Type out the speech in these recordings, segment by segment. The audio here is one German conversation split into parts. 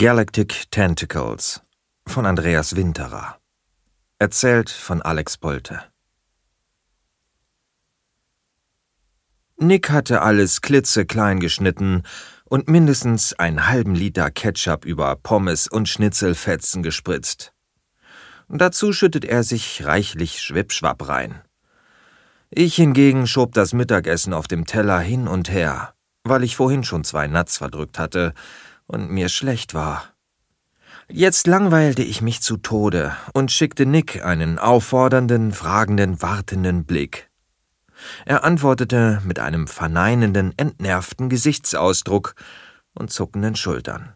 Galactic Tentacles von Andreas Winterer. Erzählt von Alex Bolte. Nick hatte alles klitzeklein geschnitten und mindestens einen halben Liter Ketchup über Pommes und Schnitzelfetzen gespritzt. Dazu schüttet er sich reichlich Schwippschwapp rein. Ich hingegen schob das Mittagessen auf dem Teller hin und her, weil ich vorhin schon zwei Nuts verdrückt hatte, und mir schlecht war. Jetzt langweilte ich mich zu Tode und schickte Nick einen auffordernden, fragenden, wartenden Blick. Er antwortete mit einem verneinenden, entnervten Gesichtsausdruck und zuckenden Schultern.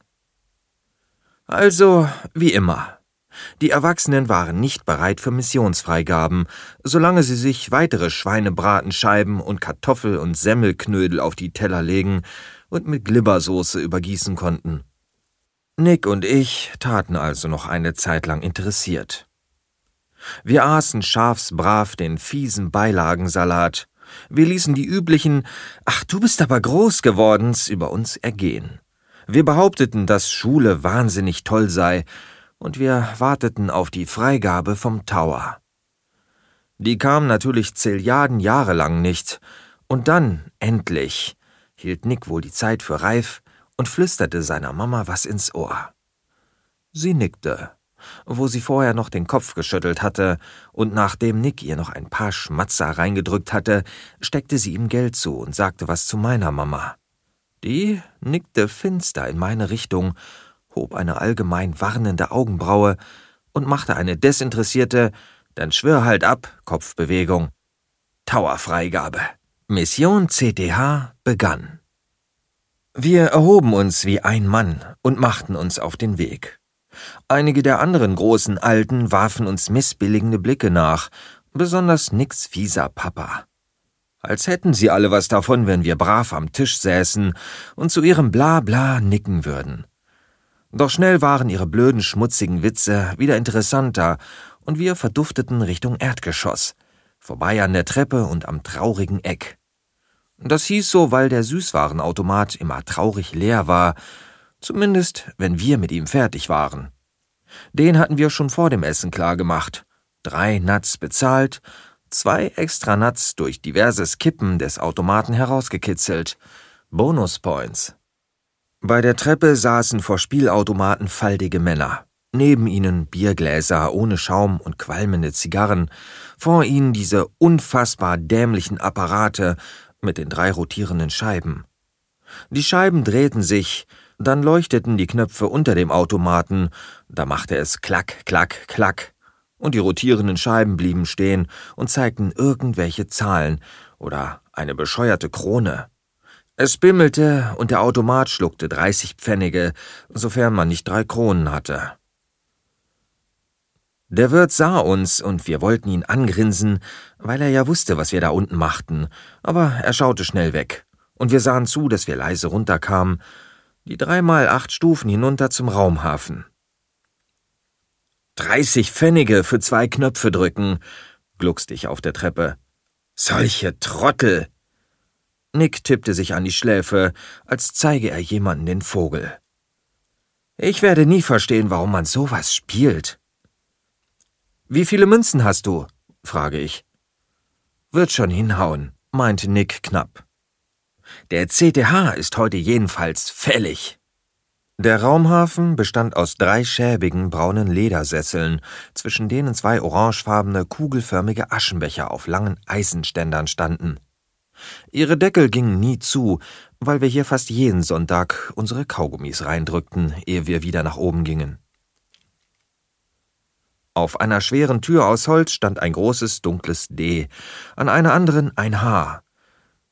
Also, wie immer. Die Erwachsenen waren nicht bereit für Missionsfreigaben, solange sie sich weitere Schweinebratenscheiben und Kartoffel- und Semmelknödel auf die Teller legen und mit Glibbersoße übergießen konnten. Nick und ich taten also noch eine Zeit lang interessiert. Wir aßen schafsbrav den fiesen Beilagensalat. Wir ließen die üblichen Ach, du bist aber groß gewordens über uns ergehen. Wir behaupteten, dass Schule wahnsinnig toll sei, und wir warteten auf die Freigabe vom Tower. Die kam natürlich Zilliarden Jahre lang nicht, und dann, endlich, hielt Nick wohl die Zeit für reif und flüsterte seiner Mama was ins Ohr. Sie nickte, wo sie vorher noch den Kopf geschüttelt hatte, und nachdem Nick ihr noch ein paar Schmatzer reingedrückt hatte, steckte sie ihm Geld zu und sagte was zu meiner Mama. Die nickte finster in meine Richtung, hob eine allgemein warnende Augenbraue und machte eine desinteressierte, dann schwör halt ab, Kopfbewegung. Towerfreigabe. Mission CTH begann. Wir erhoben uns wie ein Mann und machten uns auf den Weg. Einige der anderen großen Alten warfen uns missbilligende Blicke nach, besonders nix fieser Papa. Als hätten sie alle was davon, wenn wir brav am Tisch säßen und zu ihrem Blabla nicken würden. Doch schnell waren ihre blöden, schmutzigen Witze wieder interessanter und wir verdufteten Richtung Erdgeschoss, vorbei an der Treppe und am traurigen Eck. Das hieß so, weil der Süßwarenautomat immer traurig leer war, zumindest wenn wir mit ihm fertig waren. Den hatten wir schon vor dem Essen klar gemacht. Drei Nuts bezahlt, zwei extra Nuts durch diverses Kippen des Automaten herausgekitzelt. Bonuspoints. Bei der Treppe saßen vor Spielautomaten faltige Männer. Neben ihnen Biergläser ohne Schaum und qualmende Zigarren, vor ihnen diese unfassbar dämlichen Apparate mit den drei rotierenden Scheiben. Die Scheiben drehten sich, dann leuchteten die Knöpfe unter dem Automaten, da machte es klack, klack, klack, und die rotierenden Scheiben blieben stehen und zeigten irgendwelche Zahlen oder eine bescheuerte Krone. Es bimmelte und der Automat schluckte 30 Pfennige, sofern man nicht drei Kronen hatte. Der Wirt sah uns und wir wollten ihn angrinsen, weil er ja wusste, was wir da unten machten, aber er schaute schnell weg, und wir sahen zu, dass wir leise runterkamen, die dreimal acht Stufen hinunter zum Raumhafen. Dreißig Pfennige für zwei Knöpfe drücken, gluckste ich auf der Treppe. Solche Trottel! Nick tippte sich an die Schläfe, als zeige er jemanden den Vogel. Ich werde nie verstehen, warum man sowas spielt. Wie viele Münzen hast du? frage ich. Wird schon hinhauen, meinte Nick knapp. Der CTH ist heute jedenfalls fällig. Der Raumhafen bestand aus drei schäbigen braunen Ledersesseln, zwischen denen zwei orangefarbene, kugelförmige Aschenbecher auf langen Eisenständern standen. Ihre Deckel gingen nie zu, weil wir hier fast jeden Sonntag unsere Kaugummis reindrückten, ehe wir wieder nach oben gingen. Auf einer schweren Tür aus Holz stand ein großes dunkles D, an einer anderen ein H.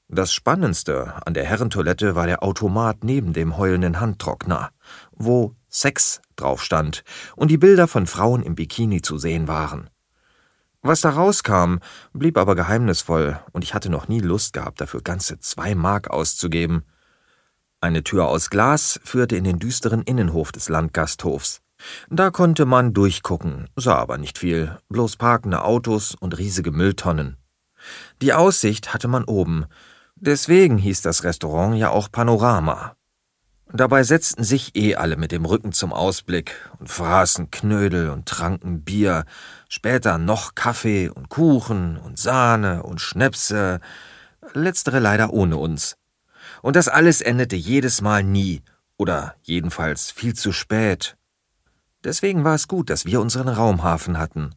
Das Spannendste an der Herrentoilette war der Automat neben dem heulenden Handtrockner, wo Sex drauf stand und die Bilder von Frauen im Bikini zu sehen waren. Was da rauskam, blieb aber geheimnisvoll, und ich hatte noch nie Lust gehabt, dafür ganze zwei Mark auszugeben. Eine Tür aus Glas führte in den düsteren Innenhof des Landgasthofs. Da konnte man durchgucken, sah aber nicht viel, bloß parkende Autos und riesige Mülltonnen. Die Aussicht hatte man oben, deswegen hieß das Restaurant ja auch Panorama. Dabei setzten sich eh alle mit dem Rücken zum Ausblick und fraßen Knödel und tranken Bier, später noch Kaffee und Kuchen und Sahne und Schnäpse, letztere leider ohne uns. Und das alles endete jedes Mal nie, oder jedenfalls viel zu spät. Deswegen war es gut, dass wir unseren Raumhafen hatten.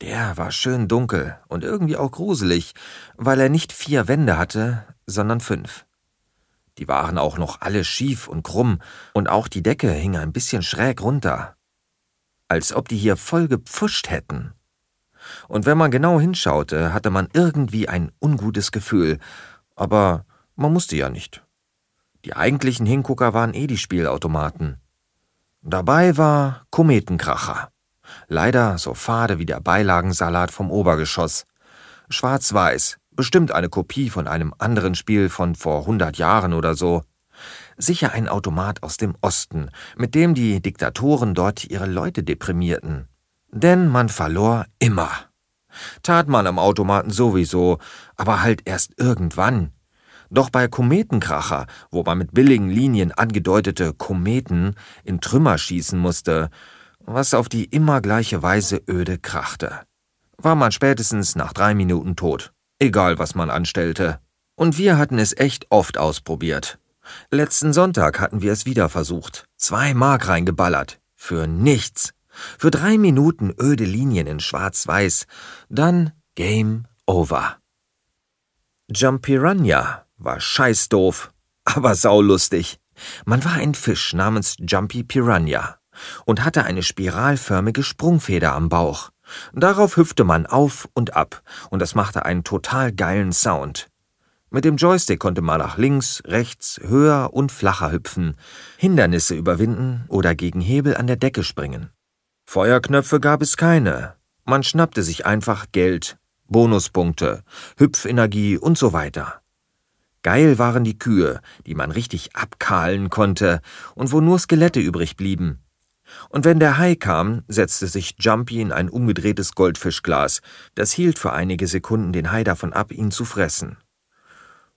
Der war schön dunkel und irgendwie auch gruselig, weil er nicht vier Wände hatte, sondern fünf. Die waren auch noch alle schief und krumm, und auch die Decke hing ein bisschen schräg runter. Als ob die hier voll gepfuscht hätten. Und wenn man genau hinschaute, hatte man irgendwie ein ungutes Gefühl, aber man musste ja nicht. Die eigentlichen Hingucker waren eh die Spielautomaten. Dabei war Kometenkracher. Leider so fade wie der Beilagensalat vom Obergeschoss. Schwarz-weiß, Bestimmt eine Kopie von einem anderen Spiel von vor hundert Jahren oder so. Sicher ein Automat aus dem Osten, mit dem die Diktatoren dort ihre Leute deprimierten. Denn man verlor immer. Tat man am Automaten sowieso, aber halt erst irgendwann. Doch bei Kometenkracher, wo man mit billigen Linien angedeutete Kometen in Trümmer schießen musste, was auf die immer gleiche Weise öde krachte, war man spätestens nach drei Minuten tot egal was man anstellte. Und wir hatten es echt oft ausprobiert. Letzten Sonntag hatten wir es wieder versucht. Zwei Mark reingeballert. Für nichts. Für drei Minuten öde Linien in Schwarz-Weiß. Dann Game Over. Jump Piranha war scheißdoof, aber saulustig. Man war ein Fisch namens Jumpy Piranha und hatte eine spiralförmige Sprungfeder am Bauch. Darauf hüpfte man auf und ab, und das machte einen total geilen Sound. Mit dem Joystick konnte man nach links, rechts, höher und flacher hüpfen, Hindernisse überwinden oder gegen Hebel an der Decke springen. Feuerknöpfe gab es keine. Man schnappte sich einfach Geld, Bonuspunkte, Hüpfenergie und so weiter. Geil waren die Kühe, die man richtig abkahlen konnte und wo nur Skelette übrig blieben. Und wenn der Hai kam, setzte sich Jumpy in ein umgedrehtes Goldfischglas. Das hielt für einige Sekunden den Hai davon ab, ihn zu fressen.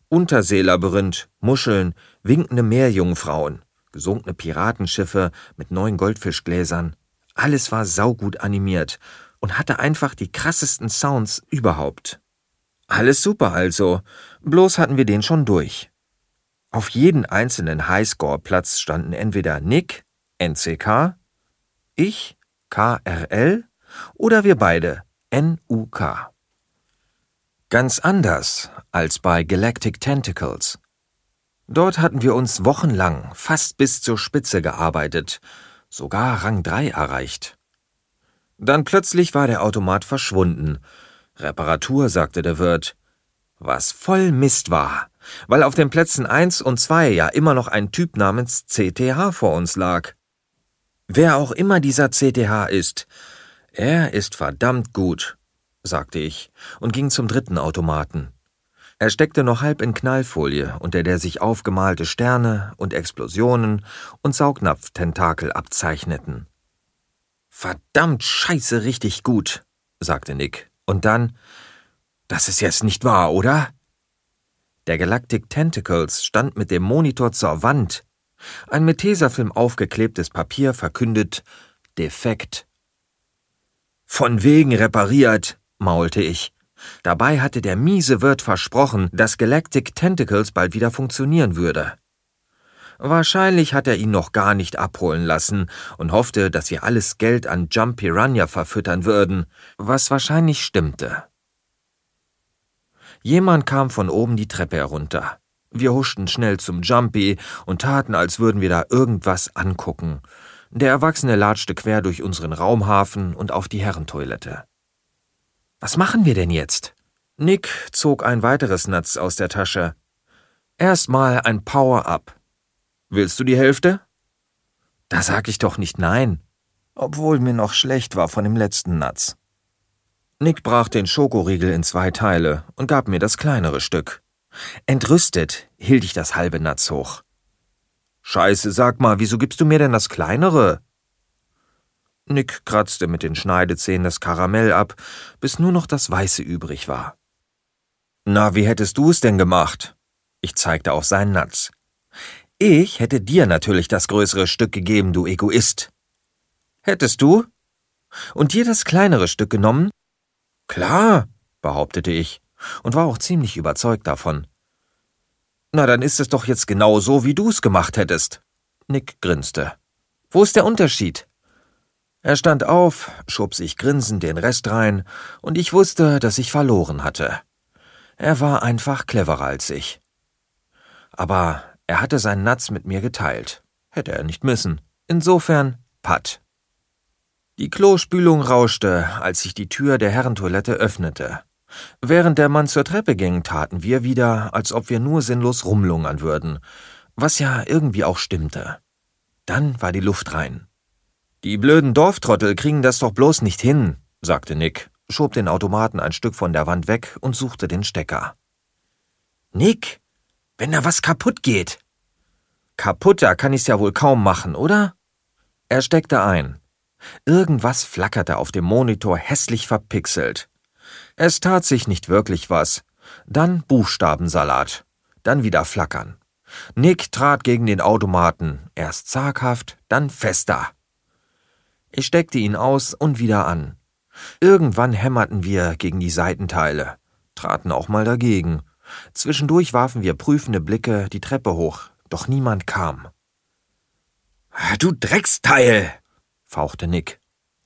Unterseelabyrinth, Muscheln, winkende Meerjungfrauen, gesunkene Piratenschiffe mit neuen Goldfischgläsern. Alles war saugut animiert und hatte einfach die krassesten Sounds überhaupt. Alles super also, bloß hatten wir den schon durch. Auf jeden einzelnen Highscore-Platz standen entweder Nick, NCK, ich KRL oder wir beide NUK. Ganz anders als bei Galactic Tentacles. Dort hatten wir uns wochenlang fast bis zur Spitze gearbeitet, sogar Rang 3 erreicht. Dann plötzlich war der Automat verschwunden. Reparatur, sagte der Wirt. Was voll Mist war, weil auf den Plätzen 1 und 2 ja immer noch ein Typ namens CTH vor uns lag. Wer auch immer dieser CTH ist, er ist verdammt gut, sagte ich und ging zum dritten Automaten. Er steckte noch halb in Knallfolie, unter der sich aufgemalte Sterne und Explosionen und Saugnapftentakel abzeichneten. Verdammt scheiße richtig gut, sagte Nick. Und dann, das ist jetzt nicht wahr, oder? Der Galactic Tentacles stand mit dem Monitor zur Wand ein mit Tesafilm aufgeklebtes Papier verkündet defekt. Von wegen repariert, maulte ich. Dabei hatte der miese Wirt versprochen, dass Galactic Tentacles bald wieder funktionieren würde. Wahrscheinlich hat er ihn noch gar nicht abholen lassen und hoffte, dass wir alles Geld an Jump Piranha verfüttern würden, was wahrscheinlich stimmte. Jemand kam von oben die Treppe herunter. Wir huschten schnell zum Jumpy und taten, als würden wir da irgendwas angucken. Der Erwachsene latschte quer durch unseren Raumhafen und auf die Herrentoilette. Was machen wir denn jetzt? Nick zog ein weiteres Natz aus der Tasche. Erstmal ein Power-Up. Willst du die Hälfte? Da sag ich doch nicht nein, obwohl mir noch schlecht war von dem letzten Natz. Nick brach den Schokoriegel in zwei Teile und gab mir das kleinere Stück. Entrüstet hielt ich das halbe Natz hoch. Scheiße, sag mal, wieso gibst du mir denn das kleinere? Nick kratzte mit den Schneidezähnen das Karamell ab, bis nur noch das Weiße übrig war. Na, wie hättest du es denn gemacht? Ich zeigte auf seinen Natz. Ich hätte dir natürlich das größere Stück gegeben, du Egoist. Hättest du? Und dir das kleinere Stück genommen? Klar, behauptete ich und war auch ziemlich überzeugt davon. Na, dann ist es doch jetzt genau so, wie du's gemacht hättest. Nick grinste. Wo ist der Unterschied? Er stand auf, schob sich grinsend den Rest rein, und ich wusste, dass ich verloren hatte. Er war einfach cleverer als ich. Aber er hatte seinen Natz mit mir geteilt. Hätte er nicht müssen. Insofern, Patt. Die Klospülung rauschte, als sich die Tür der Herrentoilette öffnete. Während der Mann zur Treppe ging, taten wir wieder, als ob wir nur sinnlos rumlungern würden, was ja irgendwie auch stimmte. Dann war die Luft rein. Die blöden Dorftrottel kriegen das doch bloß nicht hin, sagte Nick, schob den Automaten ein Stück von der Wand weg und suchte den Stecker. Nick, wenn da was kaputt geht. Kaputter kann ich's ja wohl kaum machen, oder? Er steckte ein. Irgendwas flackerte auf dem Monitor hässlich verpixelt. Es tat sich nicht wirklich was. Dann Buchstabensalat. Dann wieder flackern. Nick trat gegen den Automaten, erst zaghaft, dann fester. Ich steckte ihn aus und wieder an. Irgendwann hämmerten wir gegen die Seitenteile, traten auch mal dagegen. Zwischendurch warfen wir prüfende Blicke die Treppe hoch, doch niemand kam. Du Drecksteil! fauchte Nick.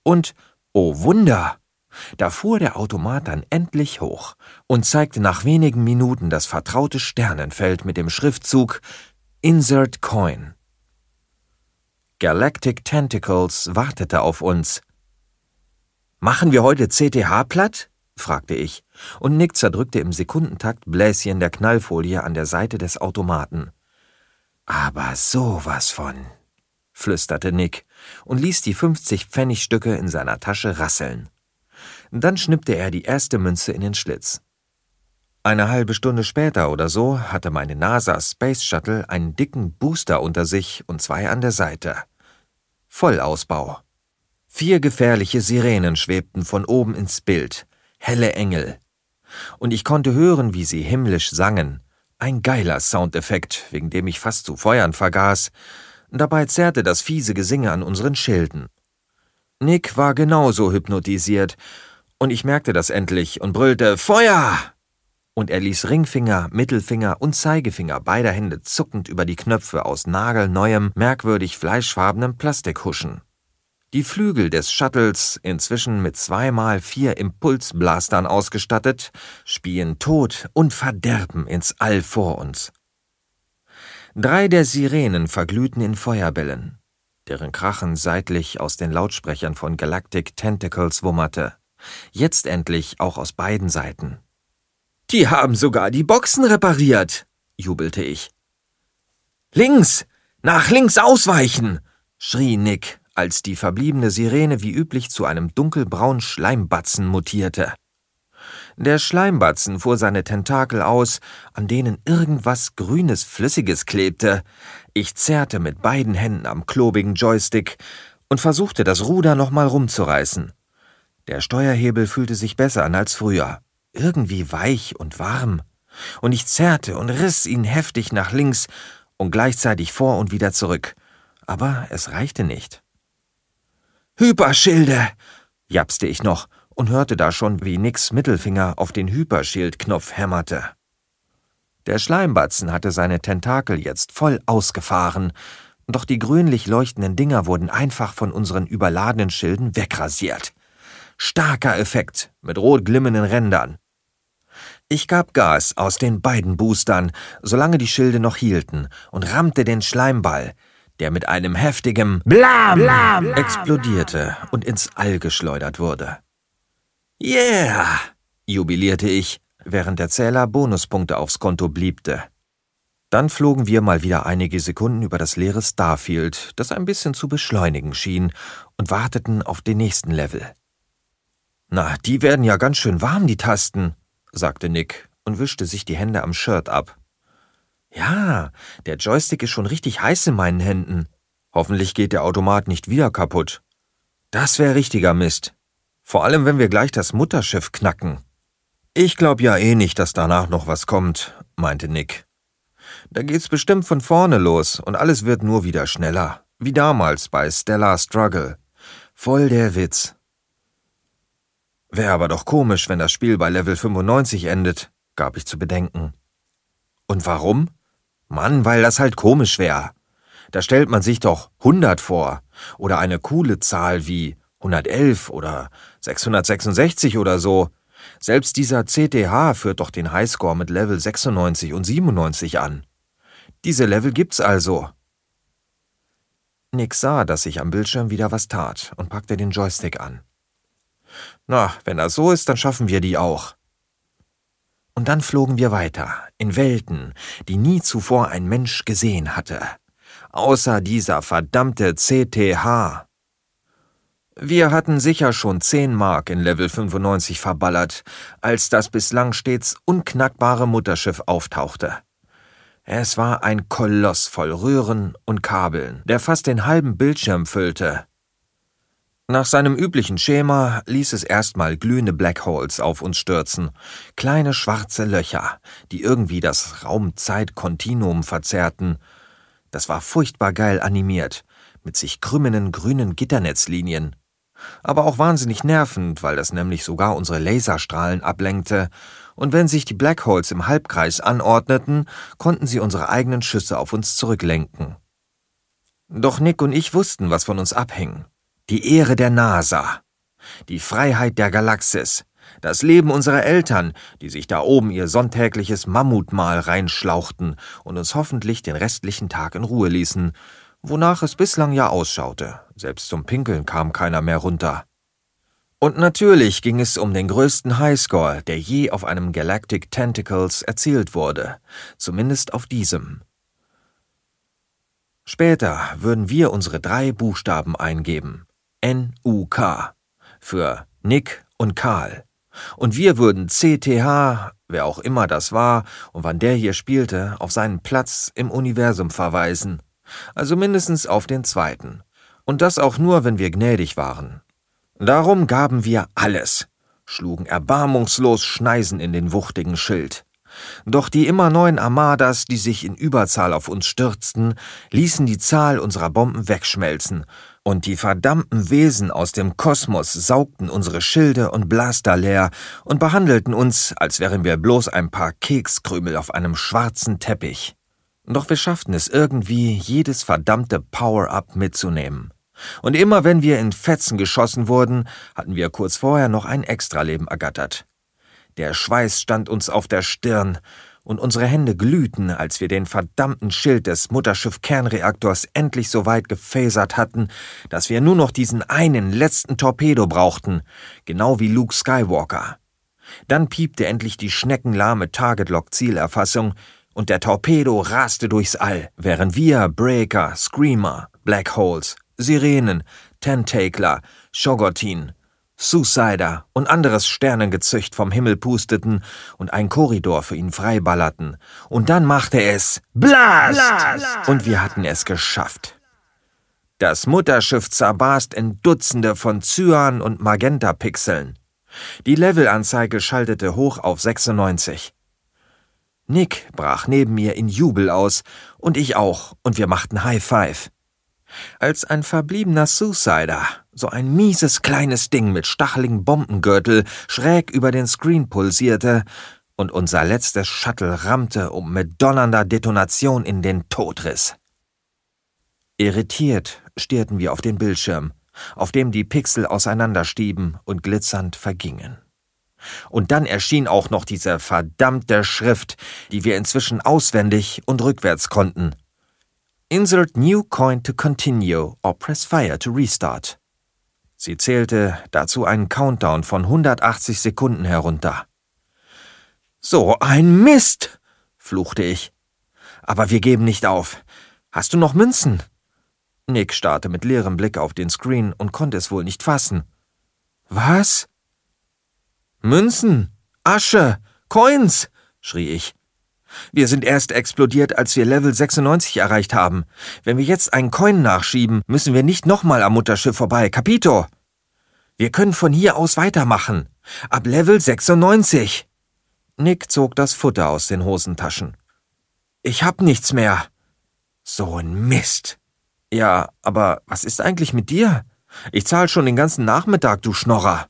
Und, oh Wunder! Da fuhr der Automat dann endlich hoch und zeigte nach wenigen Minuten das vertraute Sternenfeld mit dem Schriftzug Insert Coin. Galactic Tentacles wartete auf uns. Machen wir heute CTH platt? fragte ich, und Nick zerdrückte im Sekundentakt Bläschen der Knallfolie an der Seite des Automaten. Aber sowas von, flüsterte Nick und ließ die 50 Pfennigstücke in seiner Tasche rasseln. Dann schnippte er die erste Münze in den Schlitz. Eine halbe Stunde später oder so hatte meine NASA Space Shuttle einen dicken Booster unter sich und zwei an der Seite. Vollausbau. Vier gefährliche Sirenen schwebten von oben ins Bild, helle Engel. Und ich konnte hören, wie sie himmlisch sangen. Ein geiler Soundeffekt, wegen dem ich fast zu feuern vergaß. Dabei zerrte das fiese Gesinge an unseren Schilden. Nick war genauso hypnotisiert und ich merkte das endlich und brüllte Feuer! Und er ließ Ringfinger, Mittelfinger und Zeigefinger beider Hände zuckend über die Knöpfe aus nagelneuem, merkwürdig fleischfarbenem Plastik huschen. Die Flügel des Shuttles, inzwischen mit zweimal vier Impulsblastern ausgestattet, spien Tod und Verderben ins All vor uns. Drei der Sirenen verglühten in Feuerbällen, deren Krachen seitlich aus den Lautsprechern von Galactic Tentacles wummerte jetzt endlich auch aus beiden Seiten. Die haben sogar die Boxen repariert, jubelte ich. Links, nach links ausweichen, schrie Nick, als die verbliebene Sirene wie üblich zu einem dunkelbraunen Schleimbatzen mutierte. Der Schleimbatzen fuhr seine Tentakel aus, an denen irgendwas Grünes Flüssiges klebte. Ich zerrte mit beiden Händen am klobigen Joystick und versuchte, das Ruder nochmal rumzureißen. Der Steuerhebel fühlte sich besser an als früher, irgendwie weich und warm, und ich zerrte und riss ihn heftig nach links und gleichzeitig vor und wieder zurück, aber es reichte nicht. Hyperschilde! japste ich noch und hörte da schon, wie Nicks Mittelfinger auf den Hyperschildknopf hämmerte. Der Schleimbatzen hatte seine Tentakel jetzt voll ausgefahren, doch die grünlich leuchtenden Dinger wurden einfach von unseren überladenen Schilden wegrasiert. Starker Effekt mit rot glimmenden Rändern. Ich gab Gas aus den beiden Boostern, solange die Schilde noch hielten, und rammte den Schleimball, der mit einem heftigen Blam, Blam explodierte und ins All geschleudert wurde. Yeah! jubilierte ich, während der Zähler Bonuspunkte aufs Konto bliebte. Dann flogen wir mal wieder einige Sekunden über das leere Starfield, das ein bisschen zu beschleunigen schien, und warteten auf den nächsten Level. Na, die werden ja ganz schön warm, die Tasten, sagte Nick und wischte sich die Hände am Shirt ab. Ja, der Joystick ist schon richtig heiß in meinen Händen. Hoffentlich geht der Automat nicht wieder kaputt. Das wäre richtiger Mist. Vor allem, wenn wir gleich das Mutterschiff knacken. Ich glaub ja eh nicht, dass danach noch was kommt, meinte Nick. Da geht's bestimmt von vorne los und alles wird nur wieder schneller. Wie damals bei Stellar Struggle. Voll der Witz. Wäre aber doch komisch, wenn das Spiel bei Level 95 endet, gab ich zu bedenken. Und warum? Mann, weil das halt komisch wäre. Da stellt man sich doch 100 vor. Oder eine coole Zahl wie 111 oder 666 oder so. Selbst dieser CTH führt doch den Highscore mit Level 96 und 97 an. Diese Level gibt's also. Nick sah, dass sich am Bildschirm wieder was tat und packte den Joystick an. Na, wenn das so ist, dann schaffen wir die auch. Und dann flogen wir weiter, in Welten, die nie zuvor ein Mensch gesehen hatte. Außer dieser verdammte CTH. Wir hatten sicher schon zehn Mark in Level 95 verballert, als das bislang stets unknackbare Mutterschiff auftauchte. Es war ein Koloss voll Röhren und Kabeln, der fast den halben Bildschirm füllte. Nach seinem üblichen Schema ließ es erstmal glühende Black Holes auf uns stürzen, kleine schwarze Löcher, die irgendwie das Raum-Zeit-Kontinuum verzerrten. Das war furchtbar geil animiert, mit sich krümmenden grünen Gitternetzlinien. Aber auch wahnsinnig nervend, weil das nämlich sogar unsere Laserstrahlen ablenkte, und wenn sich die Black Holes im Halbkreis anordneten, konnten sie unsere eigenen Schüsse auf uns zurücklenken. Doch Nick und ich wussten, was von uns abhing die Ehre der NASA, die Freiheit der Galaxis, das Leben unserer Eltern, die sich da oben ihr sonntägliches Mammutmahl reinschlauchten und uns hoffentlich den restlichen Tag in Ruhe ließen, wonach es bislang ja ausschaute. Selbst zum Pinkeln kam keiner mehr runter. Und natürlich ging es um den größten Highscore, der je auf einem Galactic Tentacles erzielt wurde, zumindest auf diesem. Später würden wir unsere drei Buchstaben eingeben. N-U-K für Nick und Karl. Und wir würden CTH, wer auch immer das war und wann der hier spielte, auf seinen Platz im Universum verweisen. Also mindestens auf den zweiten. Und das auch nur, wenn wir gnädig waren. Darum gaben wir alles, schlugen erbarmungslos Schneisen in den wuchtigen Schild. Doch die immer neuen Armadas, die sich in Überzahl auf uns stürzten, ließen die Zahl unserer Bomben wegschmelzen und die verdammten Wesen aus dem Kosmos saugten unsere Schilde und Blaster leer und behandelten uns, als wären wir bloß ein paar Kekskrümel auf einem schwarzen Teppich. Doch wir schafften es irgendwie, jedes verdammte Power-Up mitzunehmen. Und immer wenn wir in Fetzen geschossen wurden, hatten wir kurz vorher noch ein Extraleben ergattert. Der Schweiß stand uns auf der Stirn, und unsere Hände glühten, als wir den verdammten Schild des Mutterschiff-Kernreaktors endlich so weit gefasert hatten, dass wir nur noch diesen einen letzten Torpedo brauchten, genau wie Luke Skywalker. Dann piepte endlich die schneckenlahme Target-Lock-Zielerfassung und der Torpedo raste durchs All, während wir Breaker, Screamer, Black Holes, Sirenen, Tentakler, Shogotin, Suicider und anderes Sternengezücht vom Himmel pusteten und ein Korridor für ihn freiballerten. Und dann machte es Blast! Blast! Und wir hatten es geschafft. Das Mutterschiff zerbarst in Dutzende von Cyan- und Magenta-Pixeln. Die Levelanzeige schaltete hoch auf 96. Nick brach neben mir in Jubel aus und ich auch, und wir machten High Five. Als ein verbliebener Suicider, so ein mieses kleines Ding mit stacheligen Bombengürtel, schräg über den Screen pulsierte und unser letztes Shuttle rammte und mit donnernder Detonation in den Tod riss. Irritiert stierten wir auf den Bildschirm, auf dem die Pixel auseinanderstieben und glitzernd vergingen. Und dann erschien auch noch diese verdammte Schrift, die wir inzwischen auswendig und rückwärts konnten. Insert new coin to continue or press fire to restart. Sie zählte dazu einen Countdown von 180 Sekunden herunter. So ein Mist, fluchte ich. Aber wir geben nicht auf. Hast du noch Münzen? Nick starrte mit leerem Blick auf den Screen und konnte es wohl nicht fassen. Was? Münzen, Asche, Coins, schrie ich. Wir sind erst explodiert, als wir Level 96 erreicht haben. Wenn wir jetzt einen Coin nachschieben, müssen wir nicht nochmal am Mutterschiff vorbei. Capito! Wir können von hier aus weitermachen. Ab Level 96. Nick zog das Futter aus den Hosentaschen. Ich hab nichts mehr. So ein Mist. Ja, aber was ist eigentlich mit dir? Ich zahl schon den ganzen Nachmittag, du Schnorrer.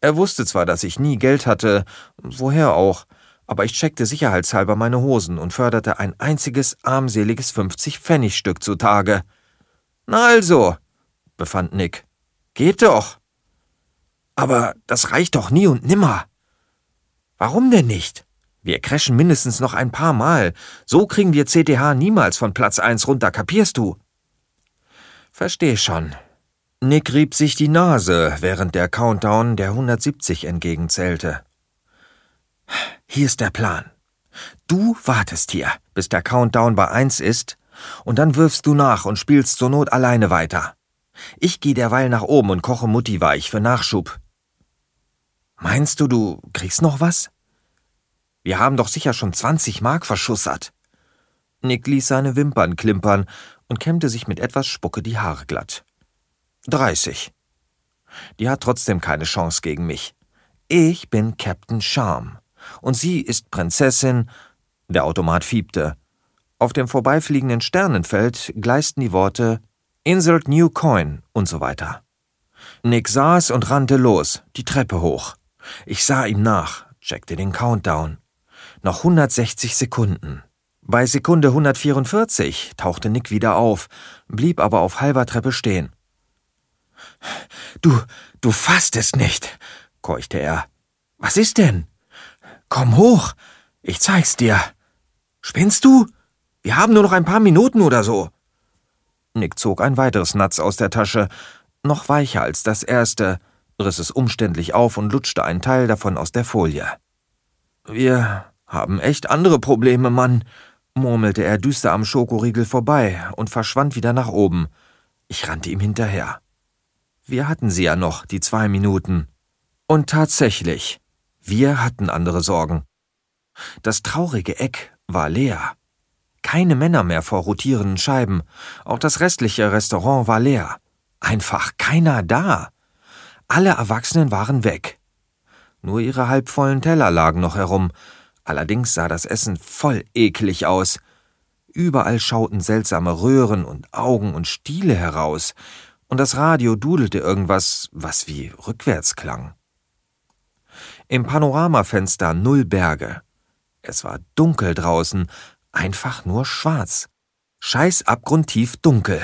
Er wusste zwar, dass ich nie Geld hatte, woher auch, aber ich checkte sicherheitshalber meine Hosen und förderte ein einziges armseliges 50-Pfennig-Stück zutage. Na also, befand Nick. Geht doch. Aber das reicht doch nie und nimmer. Warum denn nicht? Wir crashen mindestens noch ein paar Mal. So kriegen wir CTH niemals von Platz 1 runter, kapierst du? Versteh schon. Nick rieb sich die Nase, während der Countdown der 170 entgegenzählte. Hier ist der Plan. Du wartest hier, bis der Countdown bei 1 ist, und dann wirfst du nach und spielst zur Not alleine weiter. Ich geh derweil nach oben und koche Mutti weich für Nachschub. Meinst du, du kriegst noch was? Wir haben doch sicher schon 20 Mark verschussert. Nick ließ seine Wimpern klimpern und kämmte sich mit etwas Spucke die Haare glatt. 30. Die hat trotzdem keine Chance gegen mich. Ich bin Captain Charm und sie ist Prinzessin. Der Automat fiebte. Auf dem vorbeifliegenden Sternenfeld gleisten die Worte Insert New Coin und so weiter. Nick saß und rannte los, die Treppe hoch. Ich sah ihm nach, checkte den Countdown. Noch 160 Sekunden. Bei Sekunde 144 tauchte Nick wieder auf, blieb aber auf halber Treppe stehen. Du, du fasst es nicht, keuchte er. Was ist denn? Komm hoch, ich zeig's dir. Spinnst du? Wir haben nur noch ein paar Minuten oder so. Nick zog ein weiteres Natz aus der Tasche, noch weicher als das erste, riss es umständlich auf und lutschte einen Teil davon aus der Folie. Wir haben echt andere Probleme, Mann, murmelte er düster am Schokoriegel vorbei und verschwand wieder nach oben. Ich rannte ihm hinterher. Wir hatten sie ja noch, die zwei Minuten. Und tatsächlich, wir hatten andere Sorgen. Das traurige Eck war leer. Keine Männer mehr vor rotierenden Scheiben. Auch das restliche Restaurant war leer. Einfach keiner da. Alle Erwachsenen waren weg. Nur ihre halbvollen Teller lagen noch herum. Allerdings sah das Essen voll eklig aus. Überall schauten seltsame Röhren und Augen und Stiele heraus. Und das Radio dudelte irgendwas, was wie rückwärts klang. Im Panoramafenster null Berge. Es war dunkel draußen, einfach nur schwarz. Scheiß abgrundtief dunkel.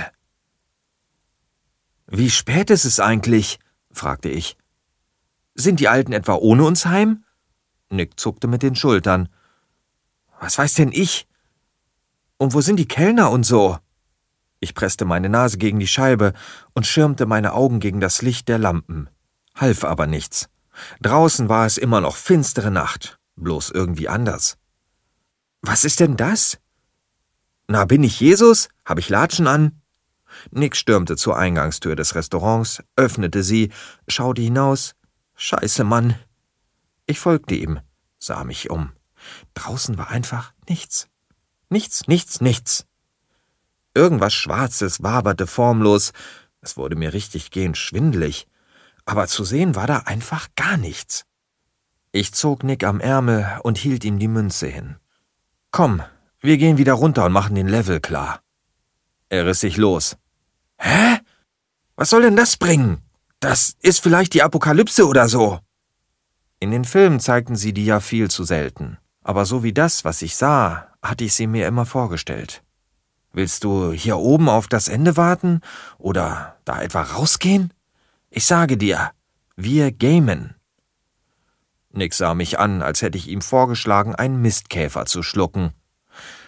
Wie spät ist es eigentlich? fragte ich. Sind die Alten etwa ohne uns heim? Nick zuckte mit den Schultern. Was weiß denn ich? Und wo sind die Kellner und so? Ich presste meine Nase gegen die Scheibe und schirmte meine Augen gegen das Licht der Lampen. Half aber nichts. Draußen war es immer noch finstere Nacht, bloß irgendwie anders. Was ist denn das? Na, bin ich Jesus? Hab ich Latschen an? Nick stürmte zur Eingangstür des Restaurants, öffnete sie, schaute hinaus. Scheiße, Mann. Ich folgte ihm, sah mich um. Draußen war einfach nichts. Nichts, nichts, nichts. Irgendwas Schwarzes waberte formlos. Es wurde mir richtig gehend schwindelig aber zu sehen war da einfach gar nichts. Ich zog Nick am Ärmel und hielt ihm die Münze hin. Komm, wir gehen wieder runter und machen den Level klar. Er riss sich los. Hä? Was soll denn das bringen? Das ist vielleicht die Apokalypse oder so. In den Filmen zeigten sie die ja viel zu selten. Aber so wie das, was ich sah, hatte ich sie mir immer vorgestellt. Willst du hier oben auf das Ende warten? Oder da etwa rausgehen? Ich sage dir, wir gamen. Nick sah mich an, als hätte ich ihm vorgeschlagen, einen Mistkäfer zu schlucken.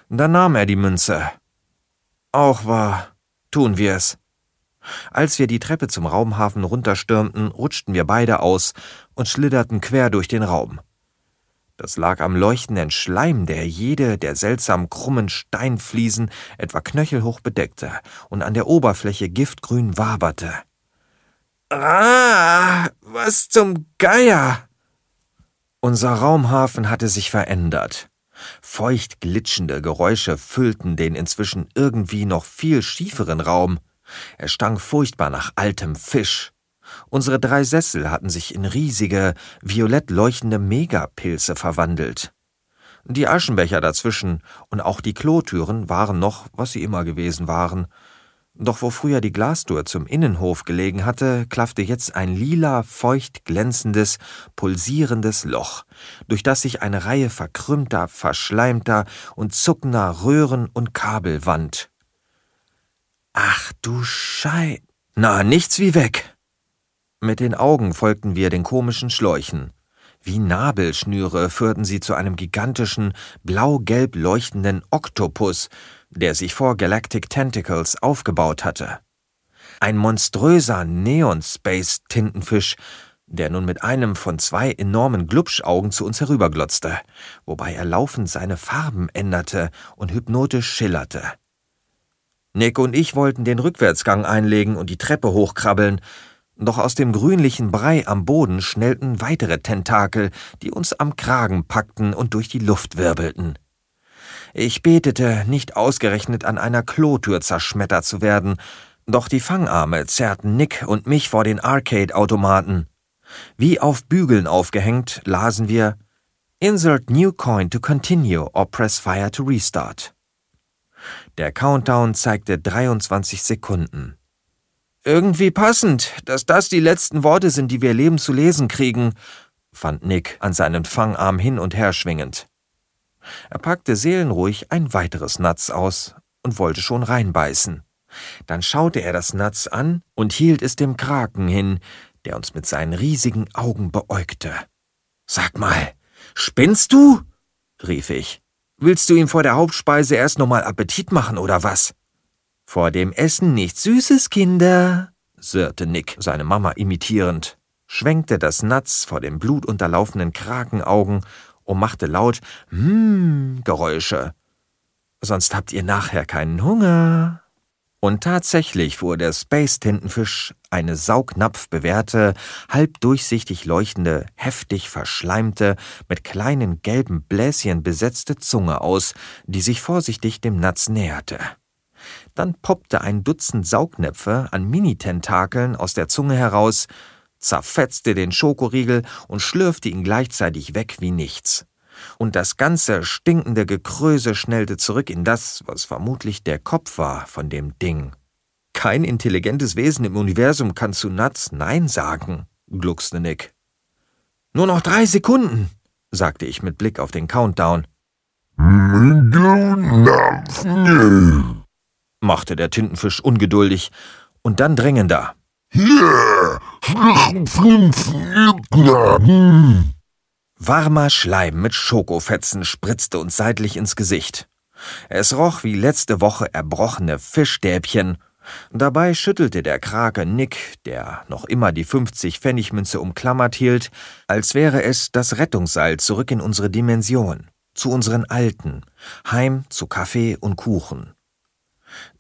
Dann nahm er die Münze. Auch wahr, tun wir's. Als wir die Treppe zum Raumhafen runterstürmten, rutschten wir beide aus und schlitterten quer durch den Raum. Das lag am leuchtenden Schleim, der jede der seltsam krummen Steinfliesen etwa knöchelhoch bedeckte und an der Oberfläche giftgrün waberte. Ah, was zum Geier! Unser Raumhafen hatte sich verändert. Feucht glitschende Geräusche füllten den inzwischen irgendwie noch viel schieferen Raum. Er stank furchtbar nach altem Fisch. Unsere drei Sessel hatten sich in riesige, violett leuchtende Megapilze verwandelt. Die Aschenbecher dazwischen und auch die Klotüren waren noch, was sie immer gewesen waren. Doch wo früher die Glastür zum Innenhof gelegen hatte, klaffte jetzt ein lila, feucht glänzendes, pulsierendes Loch, durch das sich eine Reihe verkrümmter, verschleimter und zuckender Röhren und Kabel wand. Ach du Schei. Na, nichts wie weg. Mit den Augen folgten wir den komischen Schläuchen. Wie Nabelschnüre führten sie zu einem gigantischen, blau-gelb leuchtenden Oktopus, der sich vor Galactic Tentacles aufgebaut hatte. Ein monströser Neon-Space-Tintenfisch, der nun mit einem von zwei enormen Glubschaugen zu uns herüberglotzte, wobei er laufend seine Farben änderte und hypnotisch schillerte. Nick und ich wollten den Rückwärtsgang einlegen und die Treppe hochkrabbeln, doch aus dem grünlichen Brei am Boden schnellten weitere Tentakel, die uns am Kragen packten und durch die Luft wirbelten. Ich betete, nicht ausgerechnet an einer Klotür zerschmettert zu werden, doch die Fangarme zerrten Nick und mich vor den Arcade-Automaten. Wie auf Bügeln aufgehängt, lasen wir Insert new coin to continue or press fire to restart. Der Countdown zeigte 23 Sekunden. Irgendwie passend, dass das die letzten Worte sind, die wir leben zu lesen kriegen, fand Nick an seinen Fangarm hin und her schwingend. Er packte seelenruhig ein weiteres Natz aus und wollte schon reinbeißen. Dann schaute er das Natz an und hielt es dem Kraken hin, der uns mit seinen riesigen Augen beäugte. Sag mal, spinnst du? rief ich. Willst du ihm vor der Hauptspeise erst nochmal Appetit machen oder was? Vor dem Essen nichts Süßes, Kinder, sirrte Nick, seine Mama imitierend, schwenkte das Natz vor den blutunterlaufenen Krakenaugen und machte laut Hm Geräusche. Sonst habt ihr nachher keinen Hunger. Und tatsächlich fuhr der Space-Tintenfisch eine saugnapfbewehrte, halb durchsichtig leuchtende, heftig verschleimte, mit kleinen gelben Bläschen besetzte Zunge aus, die sich vorsichtig dem Natz näherte. Dann poppte ein Dutzend Saugnäpfe an Minitentakeln aus der Zunge heraus, zerfetzte den Schokoriegel und schlürfte ihn gleichzeitig weg wie nichts. Und das ganze stinkende Gekröse schnellte zurück in das, was vermutlich der Kopf war von dem Ding. Kein intelligentes Wesen im Universum kann zu Nuts Nein sagen, gluckste Nick. Nur noch drei Sekunden, sagte ich mit Blick auf den Countdown machte der Tintenfisch ungeduldig und dann drängender. Warmer Schleim mit Schokofetzen spritzte uns seitlich ins Gesicht. Es roch wie letzte Woche erbrochene Fischstäbchen. Dabei schüttelte der Krake Nick, der noch immer die 50-Pfennigmünze umklammert hielt, als wäre es das Rettungsseil zurück in unsere Dimension, zu unseren Alten, heim zu Kaffee und Kuchen.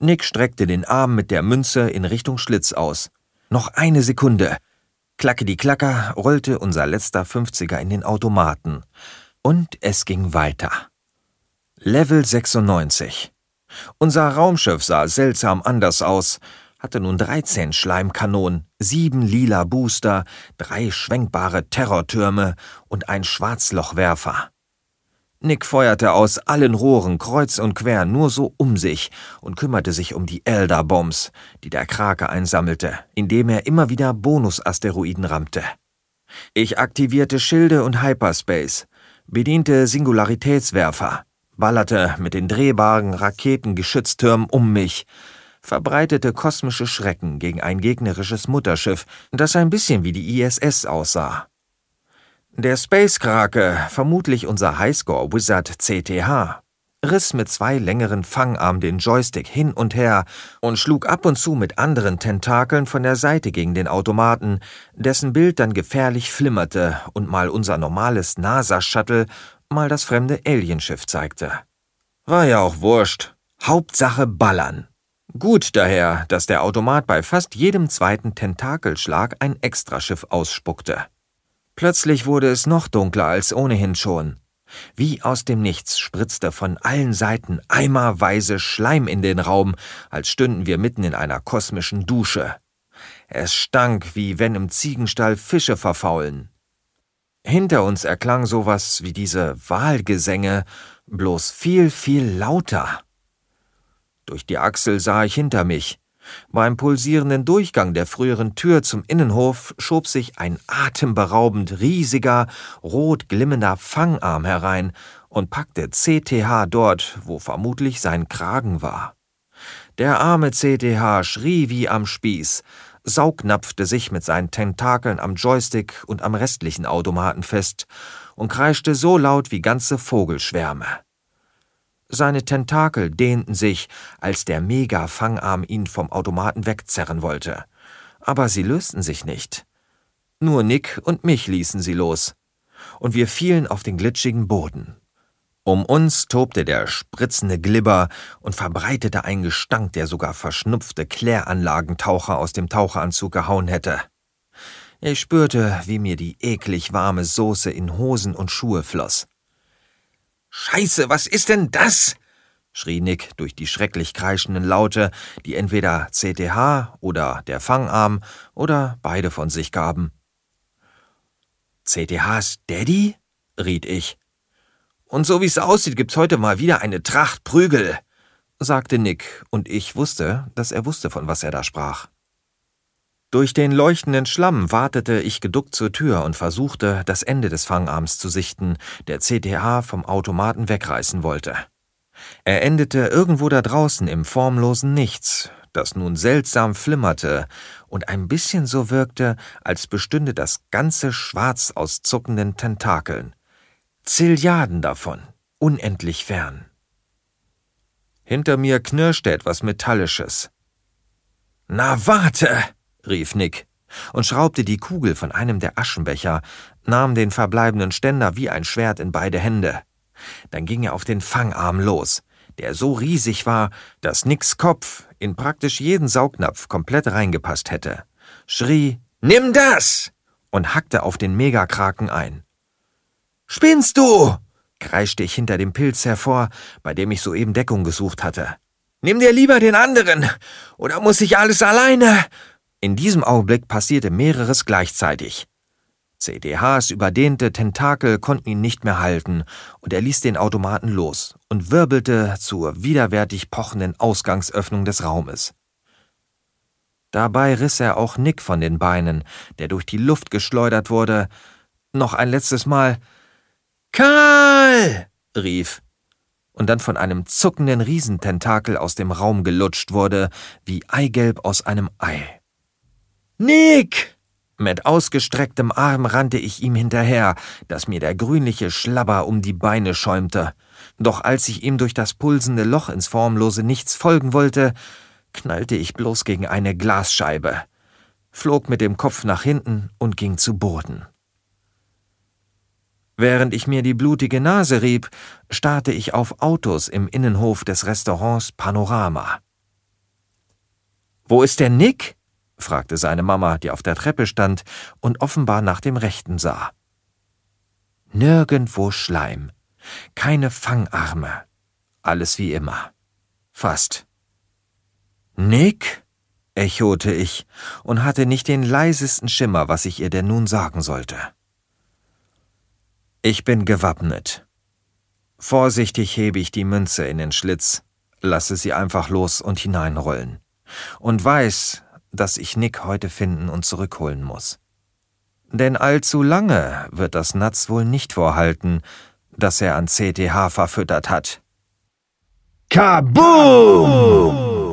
Nick streckte den Arm mit der Münze in Richtung Schlitz aus. Noch eine Sekunde. Klacke die Klacker rollte unser letzter Fünfziger in den Automaten. Und es ging weiter. Level 96. Unser Raumschiff sah seltsam anders aus, hatte nun 13 Schleimkanonen, sieben lila Booster, drei schwenkbare Terrortürme und ein Schwarzlochwerfer. Nick feuerte aus allen Rohren kreuz und quer nur so um sich und kümmerte sich um die Elder-Bombs, die der Krake einsammelte, indem er immer wieder Bonusasteroiden rammte. Ich aktivierte Schilde und Hyperspace, bediente Singularitätswerfer, ballerte mit den drehbaren Raketengeschütztürmen um mich, verbreitete kosmische Schrecken gegen ein gegnerisches Mutterschiff, das ein bisschen wie die ISS aussah. Der Space Krake, vermutlich unser Highscore Wizard CTH, riss mit zwei längeren Fangarmen den Joystick hin und her und schlug ab und zu mit anderen Tentakeln von der Seite gegen den Automaten, dessen Bild dann gefährlich flimmerte und mal unser normales NASA-Shuttle, mal das fremde Alienschiff zeigte. War ja auch wurscht. Hauptsache ballern. Gut daher, dass der Automat bei fast jedem zweiten Tentakelschlag ein Extraschiff ausspuckte. Plötzlich wurde es noch dunkler als ohnehin schon. Wie aus dem Nichts spritzte von allen Seiten eimerweise Schleim in den Raum, als stünden wir mitten in einer kosmischen Dusche. Es stank, wie wenn im Ziegenstall Fische verfaulen. Hinter uns erklang sowas wie diese Wahlgesänge, bloß viel, viel lauter. Durch die Achsel sah ich hinter mich. Beim pulsierenden Durchgang der früheren Tür zum Innenhof schob sich ein atemberaubend riesiger, rot glimmender Fangarm herein und packte CTH dort, wo vermutlich sein Kragen war. Der arme CTH schrie wie am Spieß, saugnapfte sich mit seinen Tentakeln am Joystick und am restlichen Automaten fest und kreischte so laut wie ganze Vogelschwärme. Seine Tentakel dehnten sich, als der Mega-Fangarm ihn vom Automaten wegzerren wollte. Aber sie lösten sich nicht. Nur Nick und mich ließen sie los. Und wir fielen auf den glitschigen Boden. Um uns tobte der spritzende Glibber und verbreitete einen Gestank, der sogar verschnupfte Kläranlagentaucher aus dem Taucheranzug gehauen hätte. Ich spürte, wie mir die eklig warme Soße in Hosen und Schuhe floss. Scheiße, was ist denn das? schrie Nick durch die schrecklich kreischenden Laute, die entweder CTH oder der Fangarm oder beide von sich gaben. CTHs Daddy? riet ich. Und so wie es aussieht, gibt's heute mal wieder eine Tracht Prügel, sagte Nick, und ich wusste, dass er wusste, von was er da sprach. Durch den leuchtenden Schlamm wartete ich geduckt zur Tür und versuchte, das Ende des Fangarms zu sichten, der CTH vom Automaten wegreißen wollte. Er endete irgendwo da draußen im formlosen Nichts, das nun seltsam flimmerte und ein bisschen so wirkte, als bestünde das ganze Schwarz aus zuckenden Tentakeln. Zilliarden davon, unendlich fern. Hinter mir knirschte etwas Metallisches. Na warte! Rief Nick und schraubte die Kugel von einem der Aschenbecher, nahm den verbleibenden Ständer wie ein Schwert in beide Hände. Dann ging er auf den Fangarm los, der so riesig war, dass Nicks Kopf in praktisch jeden Saugnapf komplett reingepasst hätte, schrie Nimm das! und hackte auf den Megakraken ein. Spinnst du? kreischte ich hinter dem Pilz hervor, bei dem ich soeben Deckung gesucht hatte. Nimm dir lieber den anderen, oder muss ich alles alleine? In diesem Augenblick passierte mehreres gleichzeitig. CDHs überdehnte Tentakel konnten ihn nicht mehr halten, und er ließ den Automaten los und wirbelte zur widerwärtig pochenden Ausgangsöffnung des Raumes. Dabei riss er auch Nick von den Beinen, der durch die Luft geschleudert wurde. Noch ein letztes Mal Karl! rief, und dann von einem zuckenden Riesententakel aus dem Raum gelutscht wurde, wie Eigelb aus einem Ei. Nick! Mit ausgestrecktem Arm rannte ich ihm hinterher, dass mir der grünliche Schlabber um die Beine schäumte. Doch als ich ihm durch das pulsende Loch ins formlose Nichts folgen wollte, knallte ich bloß gegen eine Glasscheibe, flog mit dem Kopf nach hinten und ging zu Boden. Während ich mir die blutige Nase rieb, starrte ich auf Autos im Innenhof des Restaurants Panorama. Wo ist der Nick? Fragte seine Mama, die auf der Treppe stand und offenbar nach dem Rechten sah. Nirgendwo Schleim, keine Fangarme, alles wie immer. Fast. Nick? echote ich und hatte nicht den leisesten Schimmer, was ich ihr denn nun sagen sollte. Ich bin gewappnet. Vorsichtig hebe ich die Münze in den Schlitz, lasse sie einfach los und hineinrollen. Und weiß, dass ich Nick heute finden und zurückholen muss. Denn allzu lange wird das Natz wohl nicht vorhalten, dass er an CTH verfüttert hat. Kaboom!